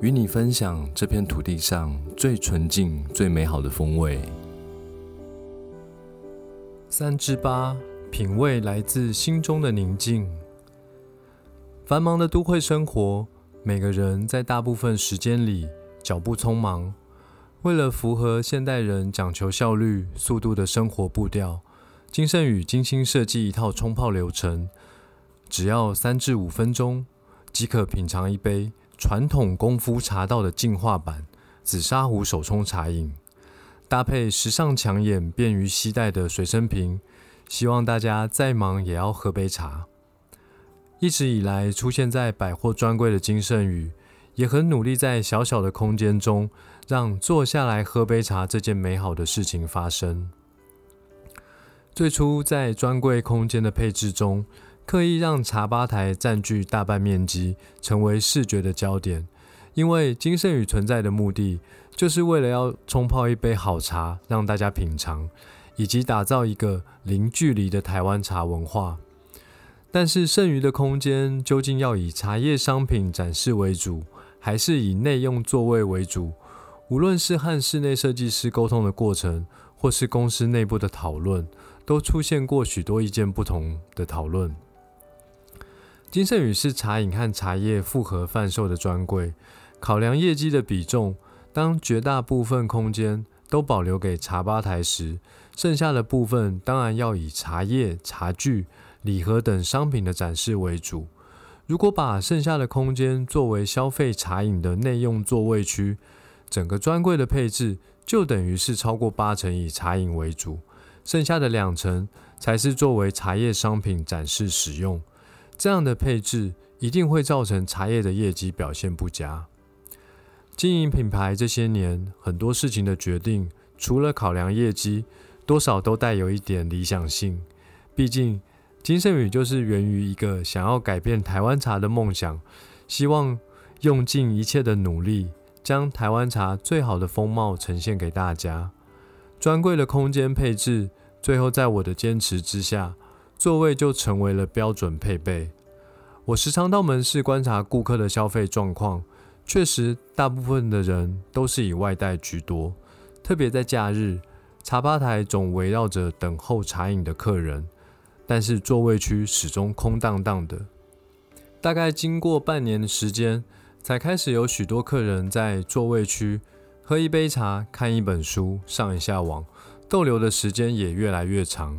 与你分享这片土地上最纯净、最美好的风味。三之八，品味来自心中的宁静。繁忙的都会生活，每个人在大部分时间里脚步匆忙。为了符合现代人讲求效率、速度的生活步调，金圣宇精心设计一套冲泡流程，只要三至五分钟即可品尝一杯。传统功夫茶道的进化版紫砂壶手冲茶饮，搭配时尚抢眼、便于携带的随身瓶，希望大家再忙也要喝杯茶。一直以来出现在百货专柜的金圣宇，也很努力在小小的空间中，让坐下来喝杯茶这件美好的事情发生。最初在专柜空间的配置中。刻意让茶吧台占据大半面积，成为视觉的焦点。因为金圣宇存在的目的，就是为了要冲泡一杯好茶，让大家品尝，以及打造一个零距离的台湾茶文化。但是，剩余的空间究竟要以茶叶商品展示为主，还是以内用座位为主？无论是和室内设计师沟通的过程，或是公司内部的讨论，都出现过许多意见不同的讨论。金盛宇是茶饮和茶叶复合贩售的专柜，考量业绩的比重，当绝大部分空间都保留给茶吧台时，剩下的部分当然要以茶叶、茶具、礼盒等商品的展示为主。如果把剩下的空间作为消费茶饮的内用座位区，整个专柜的配置就等于是超过八成以茶饮为主，剩下的两成才是作为茶叶商品展示使用。这样的配置一定会造成茶叶的业绩表现不佳。经营品牌这些年，很多事情的决定，除了考量业绩，多少都带有一点理想性。毕竟，金盛宇就是源于一个想要改变台湾茶的梦想，希望用尽一切的努力，将台湾茶最好的风貌呈现给大家。专柜的空间配置，最后在我的坚持之下。座位就成为了标准配备。我时常到门市观察顾客的消费状况，确实，大部分的人都是以外带居多。特别在假日，茶吧台总围绕着等候茶饮的客人，但是座位区始终空荡荡的。大概经过半年的时间，才开始有许多客人在座位区喝一杯茶、看一本书、上一下网，逗留的时间也越来越长。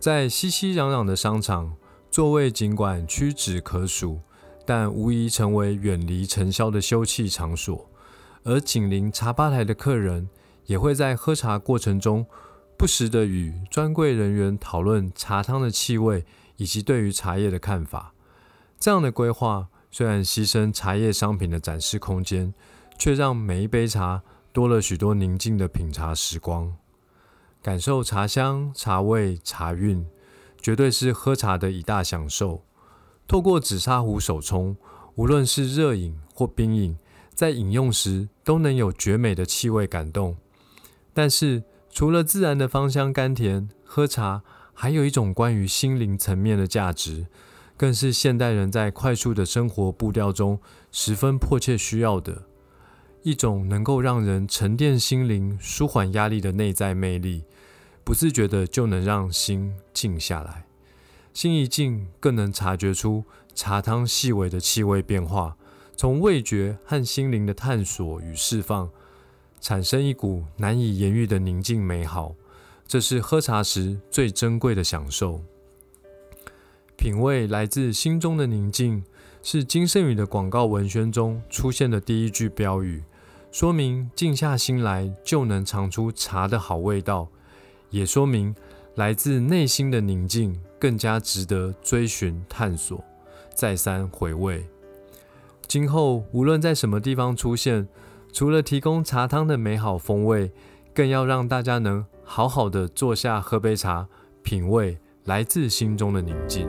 在熙熙攘攘的商场，座位尽管屈指可数，但无疑成为远离尘嚣的休憩场所。而紧邻茶吧台的客人，也会在喝茶过程中，不时地与专柜人员讨论茶汤的气味以及对于茶叶的看法。这样的规划虽然牺牲茶叶商品的展示空间，却让每一杯茶多了许多宁静的品茶时光。感受茶香、茶味、茶韵，绝对是喝茶的一大享受。透过紫砂壶手冲，无论是热饮或冰饮，在饮用时都能有绝美的气味感动。但是，除了自然的芳香甘甜，喝茶还有一种关于心灵层面的价值，更是现代人在快速的生活步调中十分迫切需要的。一种能够让人沉淀心灵、舒缓压力的内在魅力，不自觉的就能让心静下来。心一静，更能察觉出茶汤细微的气味变化，从味觉和心灵的探索与释放，产生一股难以言喻的宁静美好。这是喝茶时最珍贵的享受。品味来自心中的宁静，是金圣宇的广告文宣中出现的第一句标语。说明静下心来就能尝出茶的好味道，也说明来自内心的宁静更加值得追寻、探索、再三回味。今后无论在什么地方出现，除了提供茶汤的美好风味，更要让大家能好好的坐下喝杯茶，品味来自心中的宁静。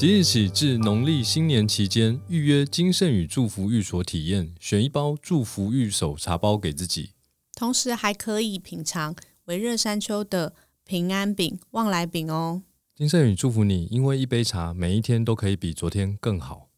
即日起至农历新年期间，预约金盛宇祝福寓所体验，选一包祝福玉手茶包给自己，同时还可以品尝维热山丘的平安饼、旺来饼哦。金盛宇祝福你，因为一杯茶，每一天都可以比昨天更好。